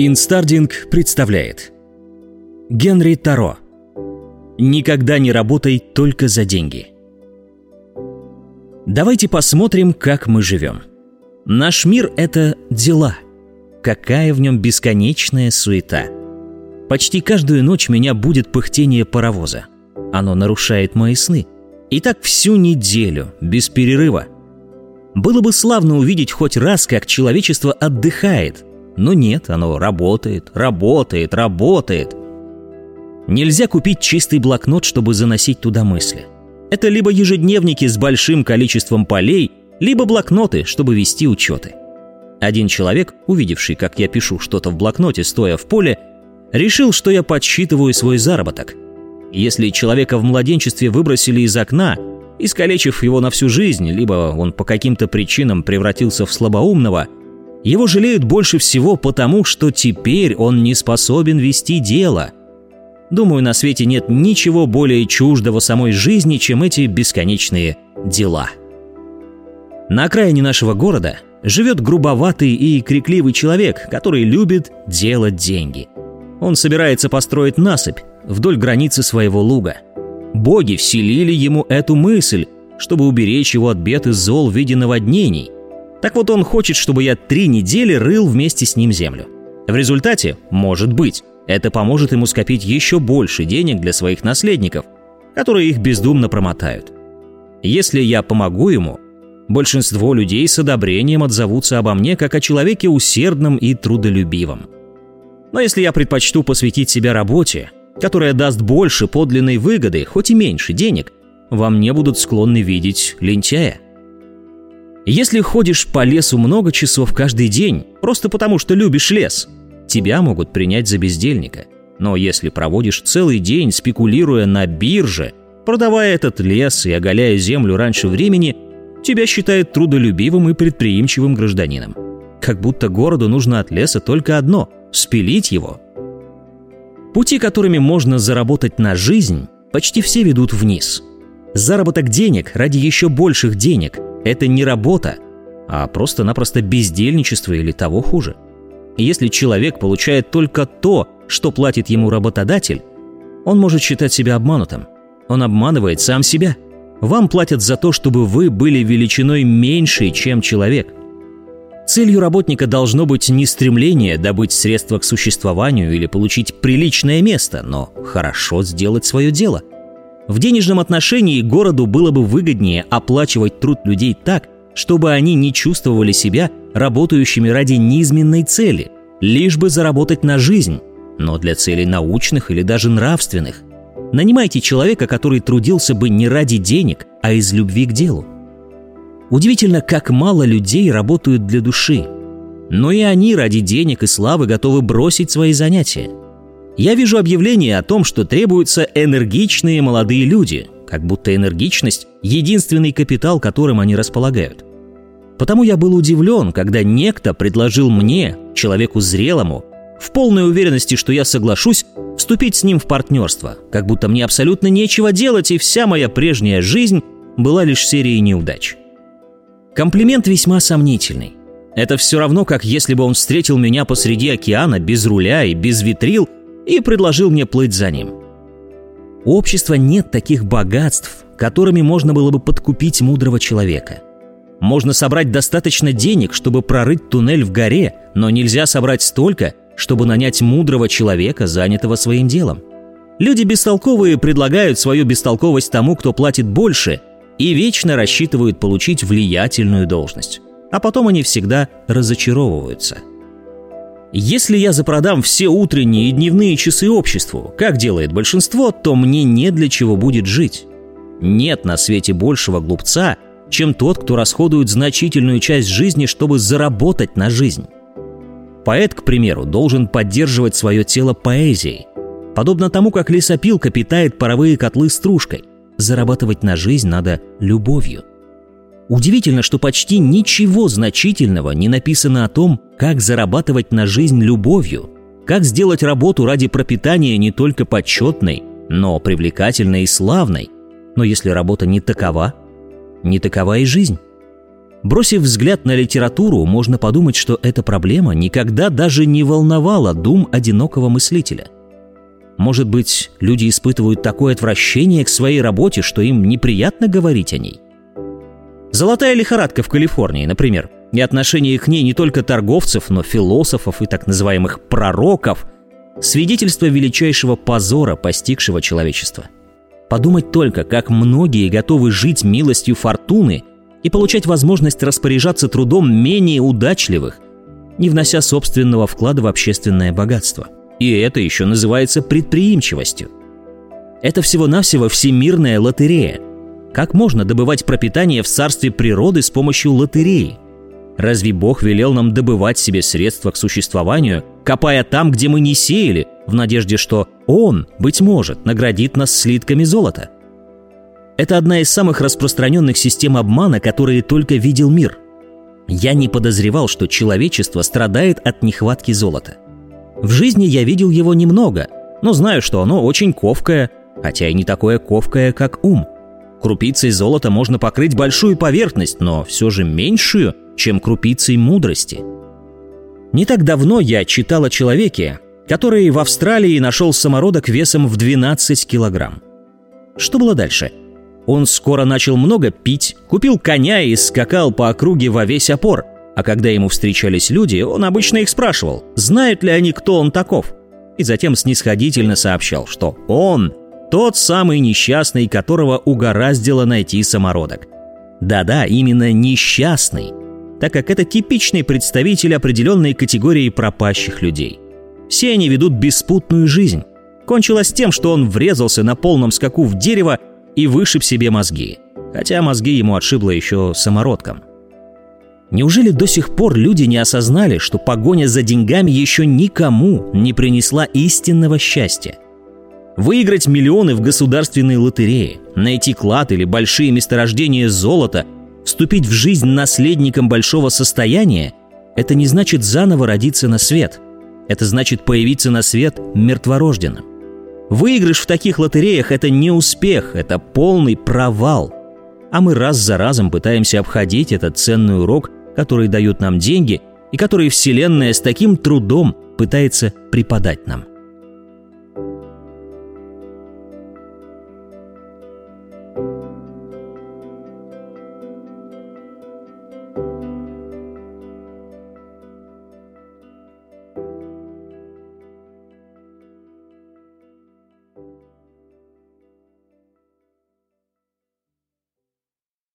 Инстардинг представляет Генри Торо Никогда не работай только за деньги Давайте посмотрим, как мы живем. Наш мир — это дела. Какая в нем бесконечная суета. Почти каждую ночь меня будит пыхтение паровоза. Оно нарушает мои сны. И так всю неделю, без перерыва. Было бы славно увидеть хоть раз, как человечество отдыхает, но нет, оно работает, работает, работает. Нельзя купить чистый блокнот, чтобы заносить туда мысли. Это либо ежедневники с большим количеством полей, либо блокноты, чтобы вести учеты. Один человек, увидевший, как я пишу что-то в блокноте, стоя в поле, решил, что я подсчитываю свой заработок. Если человека в младенчестве выбросили из окна, искалечив его на всю жизнь, либо он по каким-то причинам превратился в слабоумного – его жалеют больше всего потому, что теперь он не способен вести дело. Думаю, на свете нет ничего более чуждого самой жизни, чем эти бесконечные дела. На окраине нашего города живет грубоватый и крикливый человек, который любит делать деньги. Он собирается построить насыпь вдоль границы своего луга. Боги вселили ему эту мысль, чтобы уберечь его от бед и зол в виде наводнений – так вот он хочет, чтобы я три недели рыл вместе с ним землю. В результате, может быть, это поможет ему скопить еще больше денег для своих наследников, которые их бездумно промотают. Если я помогу ему, большинство людей с одобрением отзовутся обо мне как о человеке усердном и трудолюбивом. Но если я предпочту посвятить себя работе, которая даст больше подлинной выгоды, хоть и меньше денег, во мне будут склонны видеть лентяя – если ходишь по лесу много часов каждый день, просто потому что любишь лес, тебя могут принять за бездельника. Но если проводишь целый день, спекулируя на бирже, продавая этот лес и оголяя землю раньше времени, тебя считают трудолюбивым и предприимчивым гражданином. Как будто городу нужно от леса только одно – спилить его. Пути, которыми можно заработать на жизнь, почти все ведут вниз. Заработок денег ради еще больших денег – это не работа, а просто-напросто бездельничество или того хуже. Если человек получает только то, что платит ему работодатель, он может считать себя обманутым. Он обманывает сам себя. Вам платят за то, чтобы вы были величиной меньшей, чем человек. Целью работника должно быть не стремление добыть средства к существованию или получить приличное место, но хорошо сделать свое дело – в денежном отношении городу было бы выгоднее оплачивать труд людей так, чтобы они не чувствовали себя работающими ради низменной цели, лишь бы заработать на жизнь, но для целей научных или даже нравственных. Нанимайте человека, который трудился бы не ради денег, а из любви к делу. Удивительно, как мало людей работают для души. Но и они ради денег и славы готовы бросить свои занятия – я вижу объявление о том, что требуются энергичные молодые люди, как будто энергичность – единственный капитал, которым они располагают. Потому я был удивлен, когда некто предложил мне, человеку зрелому, в полной уверенности, что я соглашусь, вступить с ним в партнерство, как будто мне абсолютно нечего делать, и вся моя прежняя жизнь была лишь серией неудач. Комплимент весьма сомнительный. Это все равно, как если бы он встретил меня посреди океана без руля и без витрил и предложил мне плыть за ним. У общества нет таких богатств, которыми можно было бы подкупить мудрого человека. Можно собрать достаточно денег, чтобы прорыть туннель в горе, но нельзя собрать столько, чтобы нанять мудрого человека, занятого своим делом. Люди бестолковые предлагают свою бестолковость тому, кто платит больше, и вечно рассчитывают получить влиятельную должность. А потом они всегда разочаровываются – если я запродам все утренние и дневные часы обществу, как делает большинство, то мне не для чего будет жить. Нет на свете большего глупца, чем тот, кто расходует значительную часть жизни, чтобы заработать на жизнь. Поэт, к примеру, должен поддерживать свое тело поэзией. Подобно тому, как лесопилка питает паровые котлы стружкой. Зарабатывать на жизнь надо любовью. Удивительно, что почти ничего значительного не написано о том, как зарабатывать на жизнь любовью, как сделать работу ради пропитания не только почетной, но привлекательной и славной. Но если работа не такова, не такова и жизнь. Бросив взгляд на литературу, можно подумать, что эта проблема никогда даже не волновала дум одинокого мыслителя. Может быть, люди испытывают такое отвращение к своей работе, что им неприятно говорить о ней? Золотая лихорадка в Калифорнии, например, и отношение к ней не только торговцев, но философов и так называемых пророков – свидетельство величайшего позора, постигшего человечество. Подумать только, как многие готовы жить милостью фортуны – и получать возможность распоряжаться трудом менее удачливых, не внося собственного вклада в общественное богатство. И это еще называется предприимчивостью. Это всего-навсего всемирная лотерея. Как можно добывать пропитание в царстве природы с помощью лотереи? Разве Бог велел нам добывать себе средства к существованию, копая там, где мы не сеяли, в надежде, что Он, быть может, наградит нас слитками золота – это одна из самых распространенных систем обмана, которые только видел мир. Я не подозревал, что человечество страдает от нехватки золота. В жизни я видел его немного, но знаю, что оно очень ковкое, хотя и не такое ковкое, как ум. Крупицей золота можно покрыть большую поверхность, но все же меньшую, чем крупицей мудрости. Не так давно я читал о человеке, который в Австралии нашел самородок весом в 12 килограмм. Что было дальше? Он скоро начал много пить, купил коня и скакал по округе во весь опор. А когда ему встречались люди, он обычно их спрашивал, знают ли они, кто он таков. И затем снисходительно сообщал, что он тот самый несчастный, которого угораздило найти самородок. Да-да, именно несчастный, так как это типичный представитель определенной категории пропащих людей. Все они ведут беспутную жизнь. Кончилось тем, что он врезался на полном скаку в дерево и вышиб себе мозги, хотя мозги ему отшибло еще самородком. Неужели до сих пор люди не осознали, что погоня за деньгами еще никому не принесла истинного счастья? Выиграть миллионы в государственной лотерее, найти клад или большие месторождения золота, вступить в жизнь наследником большого состояния – это не значит заново родиться на свет. Это значит появиться на свет мертворожденным. Выигрыш в таких лотереях – это не успех, это полный провал. А мы раз за разом пытаемся обходить этот ценный урок, который дают нам деньги и который Вселенная с таким трудом пытается преподать нам.